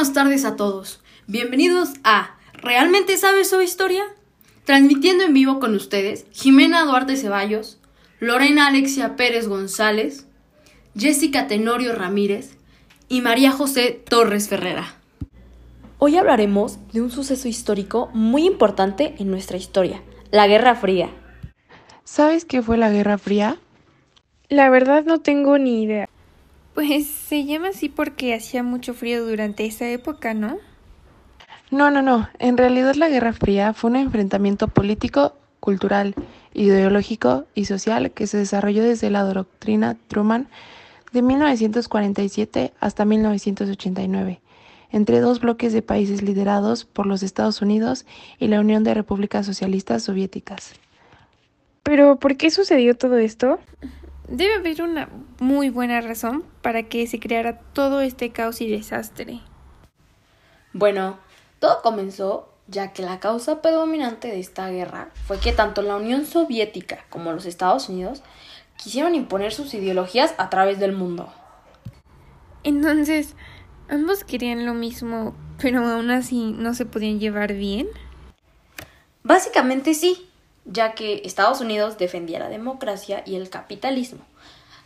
buenas tardes a todos. Bienvenidos a ¿Realmente sabes su historia? Transmitiendo en vivo con ustedes Jimena Duarte Ceballos, Lorena Alexia Pérez González, Jessica Tenorio Ramírez y María José Torres Ferrera. Hoy hablaremos de un suceso histórico muy importante en nuestra historia, la Guerra Fría. ¿Sabes qué fue la Guerra Fría? La verdad no tengo ni idea. Pues se llama así porque hacía mucho frío durante esa época, ¿no? No, no, no. En realidad la Guerra Fría fue un enfrentamiento político, cultural, ideológico y social que se desarrolló desde la doctrina Truman de 1947 hasta 1989 entre dos bloques de países liderados por los Estados Unidos y la Unión de Repúblicas Socialistas Soviéticas. Pero, ¿por qué sucedió todo esto? Debe haber una muy buena razón para que se creara todo este caos y desastre. Bueno, todo comenzó ya que la causa predominante de esta guerra fue que tanto la Unión Soviética como los Estados Unidos quisieron imponer sus ideologías a través del mundo. Entonces, ambos querían lo mismo, pero aún así no se podían llevar bien. Básicamente sí, ya que Estados Unidos defendía la democracia y el capitalismo,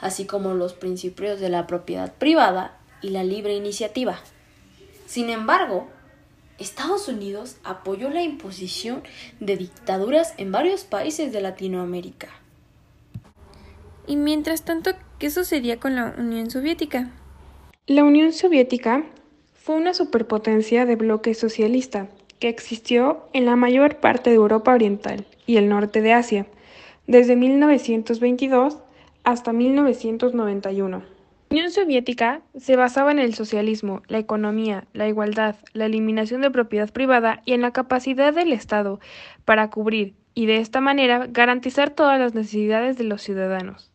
así como los principios de la propiedad privada y la libre iniciativa. Sin embargo, Estados Unidos apoyó la imposición de dictaduras en varios países de Latinoamérica. Y mientras tanto, ¿qué sucedía con la Unión Soviética? La Unión Soviética fue una superpotencia de bloque socialista que existió en la mayor parte de Europa Oriental y el norte de Asia, desde 1922 hasta 1991. La Unión Soviética se basaba en el socialismo, la economía, la igualdad, la eliminación de propiedad privada y en la capacidad del Estado para cubrir y de esta manera garantizar todas las necesidades de los ciudadanos.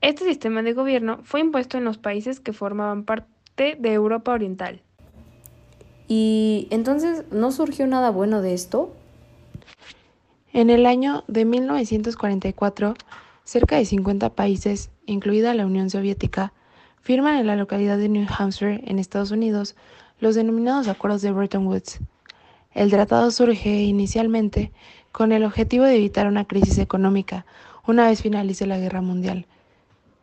Este sistema de gobierno fue impuesto en los países que formaban parte de Europa Oriental. ¿Y entonces no surgió nada bueno de esto? En el año de 1944, cerca de 50 países, incluida la Unión Soviética, firman en la localidad de New Hampshire, en Estados Unidos, los denominados Acuerdos de Bretton Woods. El tratado surge inicialmente con el objetivo de evitar una crisis económica una vez finalice la Guerra Mundial.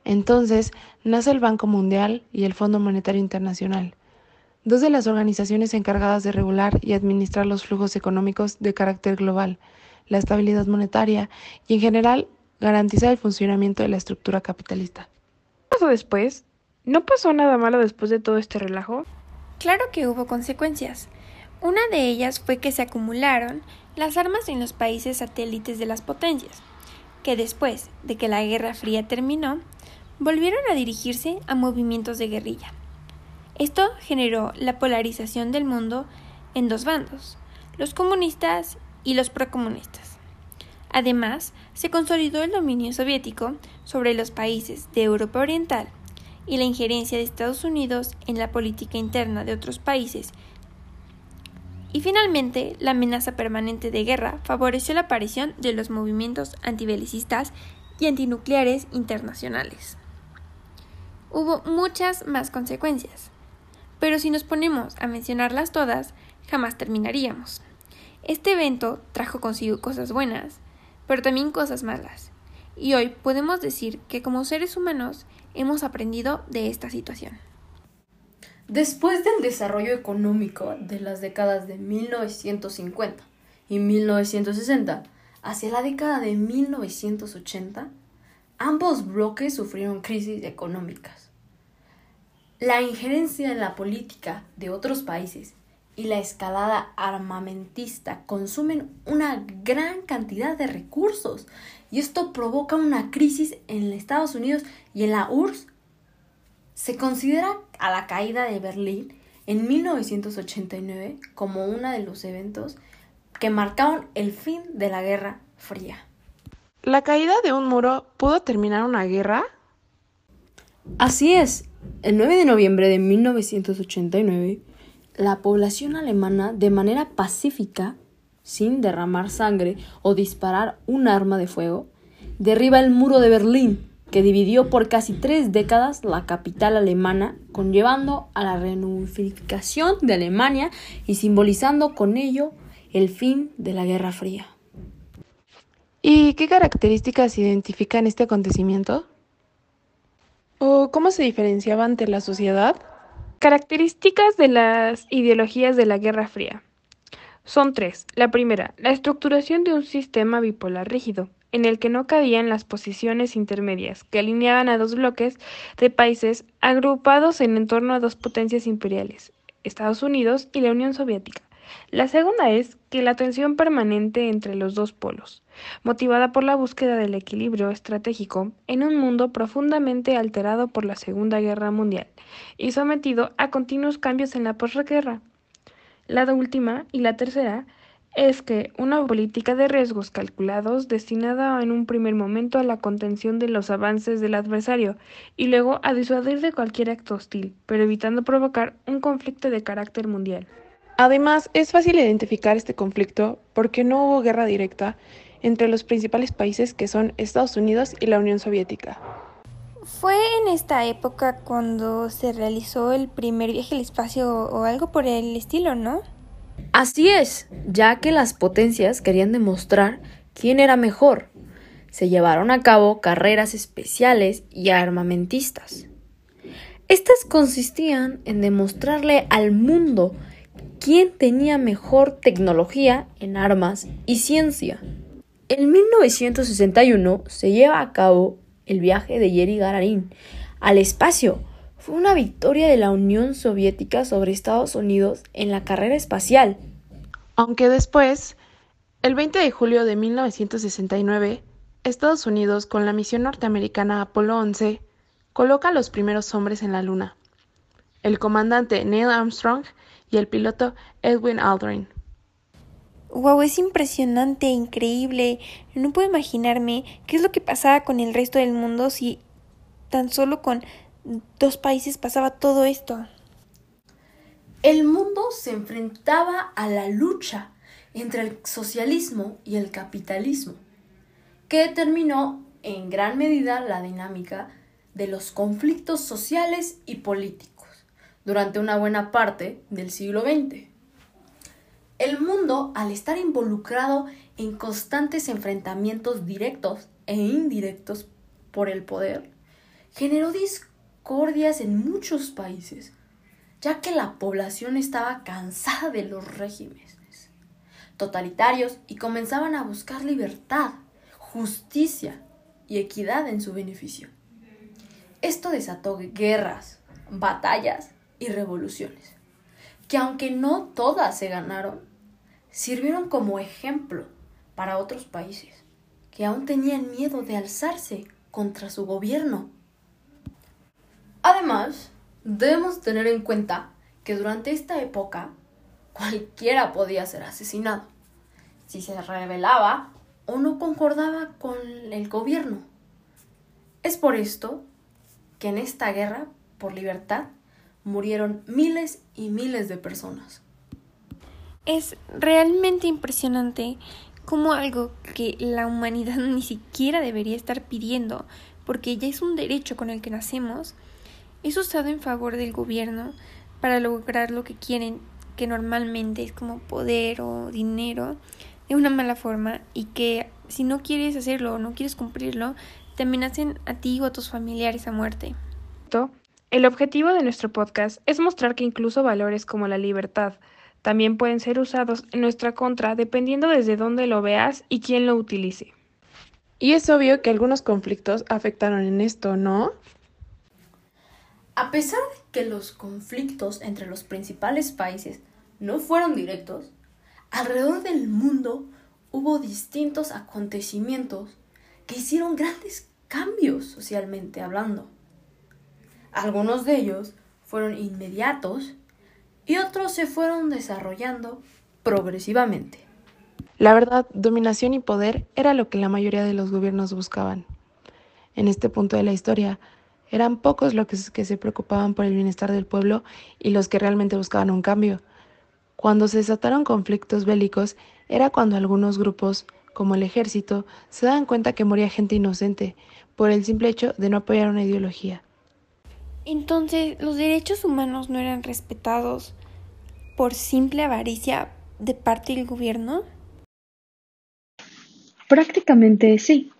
Entonces nace el Banco Mundial y el Fondo Monetario Internacional, dos de las organizaciones encargadas de regular y administrar los flujos económicos de carácter global, la estabilidad monetaria y en general garantizar el funcionamiento de la estructura capitalista. ¿Qué pasó después? ¿No pasó nada malo después de todo este relajo? Claro que hubo consecuencias. Una de ellas fue que se acumularon las armas en los países satélites de las potencias, que después de que la Guerra Fría terminó, volvieron a dirigirse a movimientos de guerrilla. Esto generó la polarización del mundo en dos bandos, los comunistas y los procomunistas. Además, se consolidó el dominio soviético sobre los países de Europa Oriental y la injerencia de Estados Unidos en la política interna de otros países. Y finalmente, la amenaza permanente de guerra favoreció la aparición de los movimientos antibelicistas y antinucleares internacionales. Hubo muchas más consecuencias, pero si nos ponemos a mencionarlas todas, jamás terminaríamos. Este evento trajo consigo cosas buenas, pero también cosas malas. Y hoy podemos decir que como seres humanos hemos aprendido de esta situación. Después del desarrollo económico de las décadas de 1950 y 1960 hacia la década de 1980, ambos bloques sufrieron crisis económicas. La injerencia en la política de otros países y la escalada armamentista consumen una gran cantidad de recursos y esto provoca una crisis en Estados Unidos y en la URSS. Se considera a la caída de Berlín en 1989 como uno de los eventos que marcaron el fin de la Guerra Fría. ¿La caída de un muro pudo terminar una guerra? Así es. El 9 de noviembre de 1989, la población alemana de manera pacífica, sin derramar sangre o disparar un arma de fuego, derriba el muro de Berlín que dividió por casi tres décadas la capital alemana, conllevando a la reunificación de Alemania y simbolizando con ello el fin de la Guerra Fría. ¿Y qué características identifican este acontecimiento? ¿O cómo se diferenciaba ante la sociedad? Características de las ideologías de la Guerra Fría. Son tres. La primera, la estructuración de un sistema bipolar rígido, en el que no cabían las posiciones intermedias, que alineaban a dos bloques de países agrupados en torno a dos potencias imperiales, Estados Unidos y la Unión Soviética. La segunda es que la tensión permanente entre los dos polos, motivada por la búsqueda del equilibrio estratégico en un mundo profundamente alterado por la Segunda Guerra Mundial y sometido a continuos cambios en la posguerra. La última y la tercera es que una política de riesgos calculados destinada en un primer momento a la contención de los avances del adversario y luego a disuadir de cualquier acto hostil, pero evitando provocar un conflicto de carácter mundial. Además, es fácil identificar este conflicto porque no hubo guerra directa entre los principales países que son Estados Unidos y la Unión Soviética. Fue en esta época cuando se realizó el primer viaje al espacio o algo por el estilo, ¿no? Así es, ya que las potencias querían demostrar quién era mejor. Se llevaron a cabo carreras especiales y armamentistas. Estas consistían en demostrarle al mundo quién tenía mejor tecnología en armas y ciencia. En 1961 se lleva a cabo el viaje de Yeri Gagarin al espacio. Fue una victoria de la Unión Soviética sobre Estados Unidos en la carrera espacial. Aunque después, el 20 de julio de 1969, Estados Unidos, con la misión norteamericana Apolo 11, coloca a los primeros hombres en la Luna. El comandante Neil Armstrong y el piloto Edwin Aldrin. Wow, es impresionante, increíble. No puedo imaginarme qué es lo que pasaba con el resto del mundo si tan solo con dos países pasaba todo esto. El mundo se enfrentaba a la lucha entre el socialismo y el capitalismo, que determinó en gran medida la dinámica de los conflictos sociales y políticos durante una buena parte del siglo XX. El mundo, al estar involucrado en constantes enfrentamientos directos e indirectos por el poder, generó discordias en muchos países, ya que la población estaba cansada de los regímenes totalitarios y comenzaban a buscar libertad, justicia y equidad en su beneficio. Esto desató guerras, batallas y revoluciones, que aunque no todas se ganaron, sirvieron como ejemplo para otros países que aún tenían miedo de alzarse contra su gobierno. Además, debemos tener en cuenta que durante esta época cualquiera podía ser asesinado si se rebelaba o no concordaba con el gobierno. Es por esto que en esta guerra por libertad murieron miles y miles de personas. Es realmente impresionante como algo que la humanidad ni siquiera debería estar pidiendo, porque ya es un derecho con el que nacemos, es usado en favor del gobierno para lograr lo que quieren, que normalmente es como poder o dinero, de una mala forma, y que si no quieres hacerlo o no quieres cumplirlo, te amenacen a ti o a tus familiares a muerte. El objetivo de nuestro podcast es mostrar que incluso valores como la libertad también pueden ser usados en nuestra contra dependiendo desde dónde lo veas y quién lo utilice. Y es obvio que algunos conflictos afectaron en esto, ¿no? A pesar de que los conflictos entre los principales países no fueron directos, alrededor del mundo hubo distintos acontecimientos que hicieron grandes cambios socialmente hablando. Algunos de ellos fueron inmediatos y otros se fueron desarrollando progresivamente. La verdad, dominación y poder era lo que la mayoría de los gobiernos buscaban. En este punto de la historia, eran pocos los que, se preocupaban por el bienestar del pueblo y los que realmente buscaban un cambio. Cuando se desataron conflictos bélicos era cuando algunos grupos como el ejército, se daban cuenta que moría gente inocente por el simple hecho de no apoyar una ideología. Entonces, los derechos humanos no eran respetados por simple avaricia de parte del gobierno? Prácticamente sí.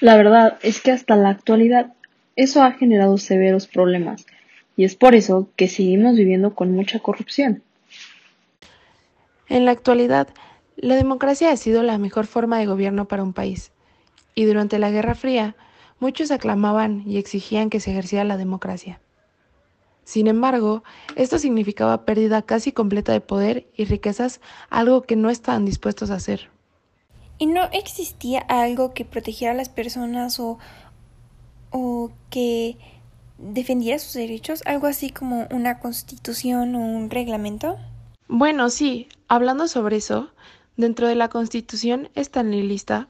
La verdad es que hasta la actualidad eso ha generado severos problemas y es por eso que seguimos viviendo con mucha corrupción. En la actualidad, la democracia ha sido la mejor forma de gobierno para un país y durante la Guerra Fría muchos aclamaban y exigían que se ejerciera la democracia. Sin embargo, esto significaba pérdida casi completa de poder y riquezas, algo que no estaban dispuestos a hacer. ¿Y no existía algo que protegiera a las personas o, o que defendiera sus derechos? ¿Algo así como una constitución o un reglamento? Bueno, sí, hablando sobre eso, dentro de la constitución lista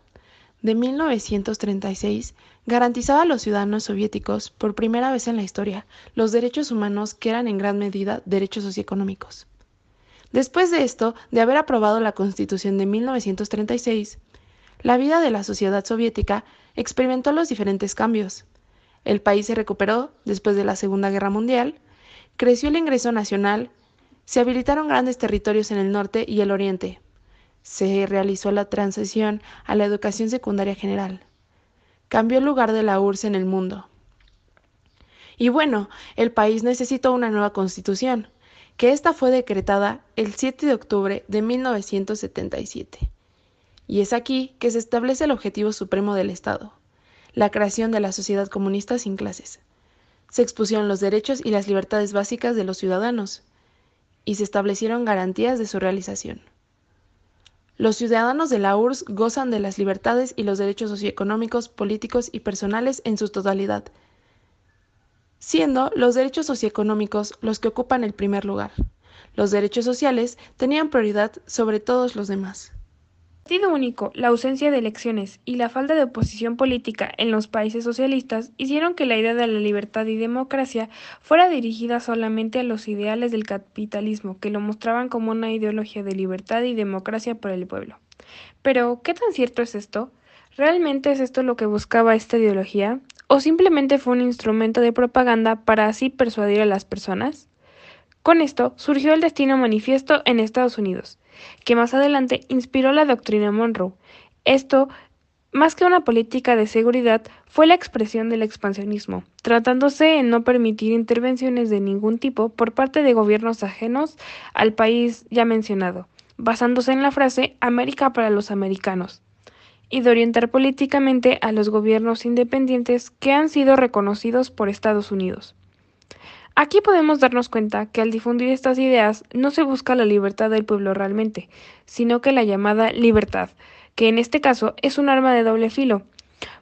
de 1936 garantizaba a los ciudadanos soviéticos, por primera vez en la historia, los derechos humanos que eran en gran medida derechos socioeconómicos. Después de esto, de haber aprobado la Constitución de 1936, la vida de la sociedad soviética experimentó los diferentes cambios. El país se recuperó después de la Segunda Guerra Mundial, creció el ingreso nacional, se habilitaron grandes territorios en el norte y el oriente, se realizó la transición a la educación secundaria general. Cambió el lugar de la URSS en el mundo. Y bueno, el país necesitó una nueva constitución, que esta fue decretada el 7 de octubre de 1977. Y es aquí que se establece el objetivo supremo del Estado, la creación de la sociedad comunista sin clases. Se expusieron los derechos y las libertades básicas de los ciudadanos, y se establecieron garantías de su realización. Los ciudadanos de la URSS gozan de las libertades y los derechos socioeconómicos, políticos y personales en su totalidad, siendo los derechos socioeconómicos los que ocupan el primer lugar. Los derechos sociales tenían prioridad sobre todos los demás. Partido único, la ausencia de elecciones y la falta de oposición política en los países socialistas hicieron que la idea de la libertad y democracia fuera dirigida solamente a los ideales del capitalismo, que lo mostraban como una ideología de libertad y democracia para el pueblo. Pero, ¿qué tan cierto es esto? ¿Realmente es esto lo que buscaba esta ideología? ¿O simplemente fue un instrumento de propaganda para así persuadir a las personas? Con esto surgió el destino manifiesto en Estados Unidos, que más adelante inspiró la doctrina Monroe. Esto, más que una política de seguridad, fue la expresión del expansionismo, tratándose en no permitir intervenciones de ningún tipo por parte de gobiernos ajenos al país ya mencionado, basándose en la frase América para los americanos y de orientar políticamente a los gobiernos independientes que han sido reconocidos por Estados Unidos. Aquí podemos darnos cuenta que al difundir estas ideas no se busca la libertad del pueblo realmente, sino que la llamada libertad, que en este caso es un arma de doble filo,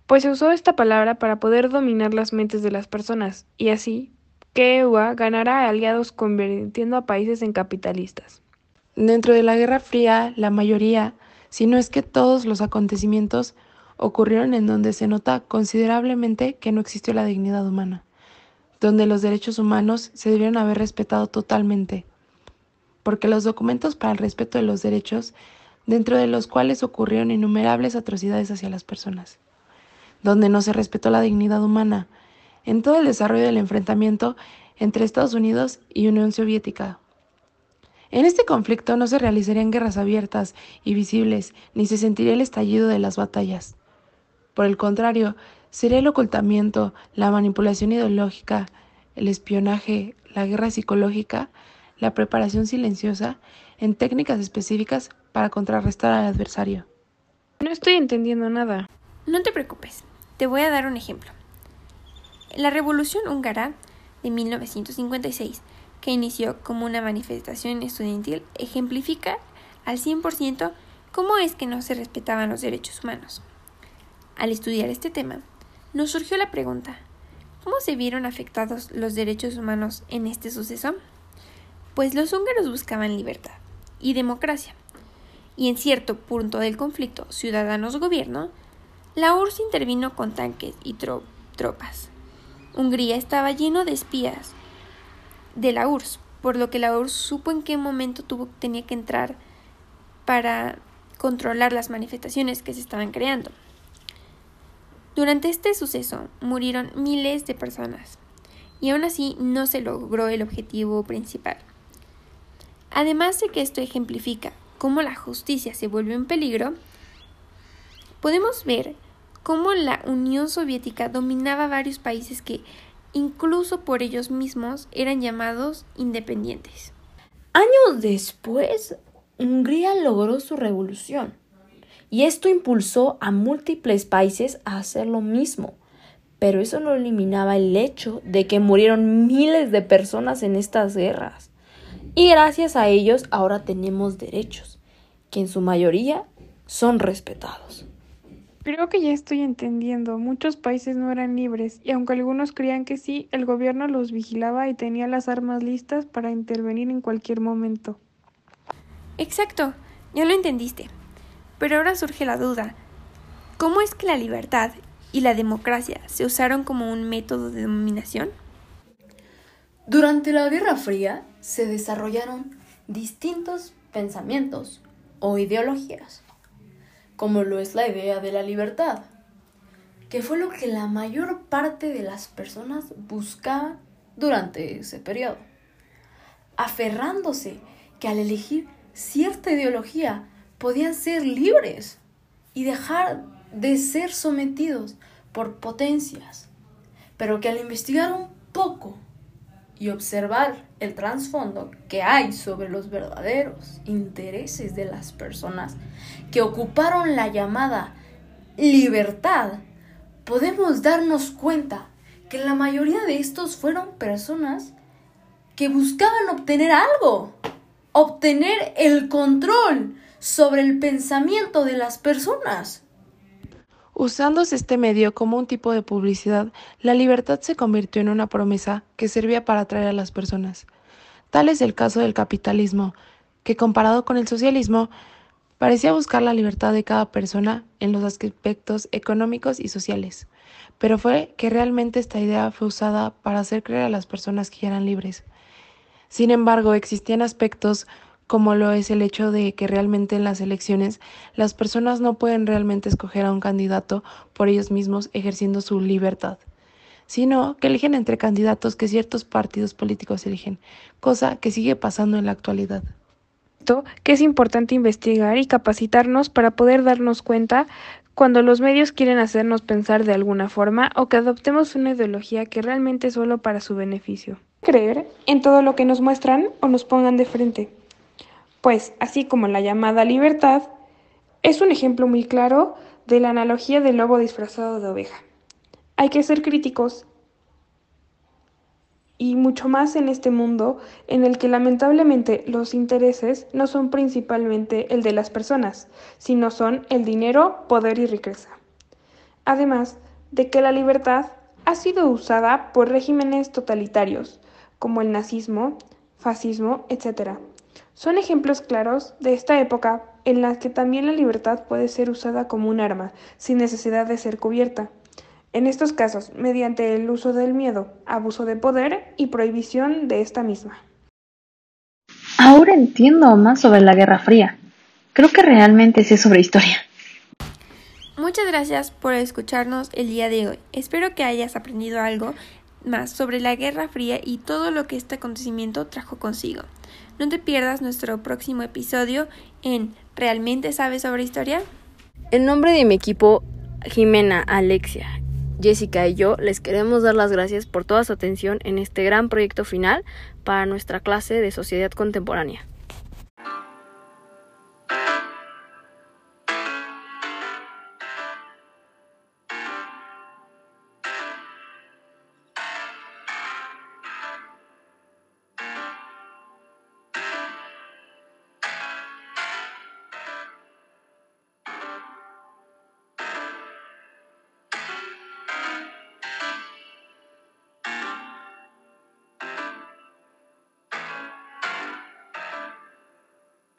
pues se usó esta palabra para poder dominar las mentes de las personas, y así que ganará aliados convirtiendo a países en capitalistas. Dentro de la Guerra Fría, la mayoría, si no es que todos los acontecimientos ocurrieron en donde se nota considerablemente que no existió la dignidad humana donde los derechos humanos se debieron haber respetado totalmente, porque los documentos para el respeto de los derechos, dentro de los cuales ocurrieron innumerables atrocidades hacia las personas, donde no se respetó la dignidad humana, en todo el desarrollo del enfrentamiento entre Estados Unidos y Unión Soviética. En este conflicto no se realizarían guerras abiertas y visibles, ni se sentiría el estallido de las batallas. Por el contrario, sería el ocultamiento, la manipulación ideológica, el espionaje, la guerra psicológica, la preparación silenciosa en técnicas específicas para contrarrestar al adversario. No estoy entendiendo nada. No te preocupes, te voy a dar un ejemplo. La Revolución húngara de 1956, que inició como una manifestación estudiantil, ejemplifica al 100% cómo es que no se respetaban los derechos humanos. Al estudiar este tema, nos surgió la pregunta, ¿cómo se vieron afectados los derechos humanos en este suceso? Pues los húngaros buscaban libertad y democracia, y en cierto punto del conflicto ciudadanos-gobierno, la URSS intervino con tanques y tropas. Hungría estaba lleno de espías de la URSS, por lo que la URSS supo en qué momento tenía que entrar para controlar las manifestaciones que se estaban creando. Durante este suceso murieron miles de personas y aún así no se logró el objetivo principal. Además de que esto ejemplifica cómo la justicia se vuelve en peligro, podemos ver cómo la Unión Soviética dominaba varios países que, incluso por ellos mismos, eran llamados independientes. Años después, Hungría logró su revolución, y esto impulsó a múltiples países a hacer lo mismo. Pero eso no eliminaba el hecho de que murieron miles de personas en estas guerras. Y gracias a ellos ahora tenemos derechos, que en su mayoría son respetados. Creo que ya estoy entendiendo. Muchos países no eran libres y aunque algunos creían que sí, el gobierno los vigilaba y tenía las armas listas para intervenir en cualquier momento. Exacto, ya lo entendiste. Pero ahora surge la duda. ¿Cómo es que la libertad y la democracia se usaron como un método de dominación? Durante la Guerra Fría se desarrollaron distintos pensamientos o ideologías, como lo es la idea de la libertad, que fue lo que la mayor parte de las personas buscaban durante ese periodo, aferrándose que al elegir cierta ideología podían ser libres y dejar de ser sometidos por potencias, pero que al investigar un poco y observar el trasfondo que hay sobre los verdaderos intereses de las personas que ocuparon la llamada libertad, podemos darnos cuenta que la mayoría de estos fueron personas que buscaban obtener algo, obtener el control sobre el pensamiento de las personas. Usándose este medio como un tipo de publicidad, la libertad se convirtió en una promesa que servía para atraer a las personas. Tal es el caso del capitalismo, que comparado con el socialismo, parecía buscar la libertad de cada persona en los aspectos económicos y sociales. Pero fue que realmente esta idea fue usada para hacer creer a las personas que eran libres. Sin embargo, existían aspectos como lo es el hecho de que realmente en las elecciones las personas no pueden realmente escoger a un candidato por ellos mismos ejerciendo su libertad, sino que eligen entre candidatos que ciertos partidos políticos eligen, cosa que sigue pasando en la actualidad. Que es importante investigar y capacitarnos para poder darnos cuenta cuando los medios quieren hacernos pensar de alguna forma o que adoptemos una ideología que realmente es solo para su beneficio. Creer en todo lo que nos muestran o nos pongan de frente pues, así como la llamada libertad, es un ejemplo muy claro de la analogía del lobo disfrazado de oveja. Hay que ser críticos y mucho más en este mundo en el que lamentablemente los intereses no son principalmente el de las personas, sino son el dinero, poder y riqueza. Además de que la libertad ha sido usada por regímenes totalitarios como el nazismo, fascismo, etc., son ejemplos claros de esta época en la que también la libertad puede ser usada como un arma, sin necesidad de ser cubierta. En estos casos, mediante el uso del miedo, abuso de poder y prohibición de esta misma. Ahora entiendo más sobre la Guerra Fría. Creo que realmente sé sobre historia. Muchas gracias por escucharnos el día de hoy. Espero que hayas aprendido algo más sobre la Guerra Fría y todo lo que este acontecimiento trajo consigo. No te pierdas nuestro próximo episodio en ¿Realmente sabes sobre historia? En nombre de mi equipo, Jimena, Alexia, Jessica y yo les queremos dar las gracias por toda su atención en este gran proyecto final para nuestra clase de Sociedad Contemporánea.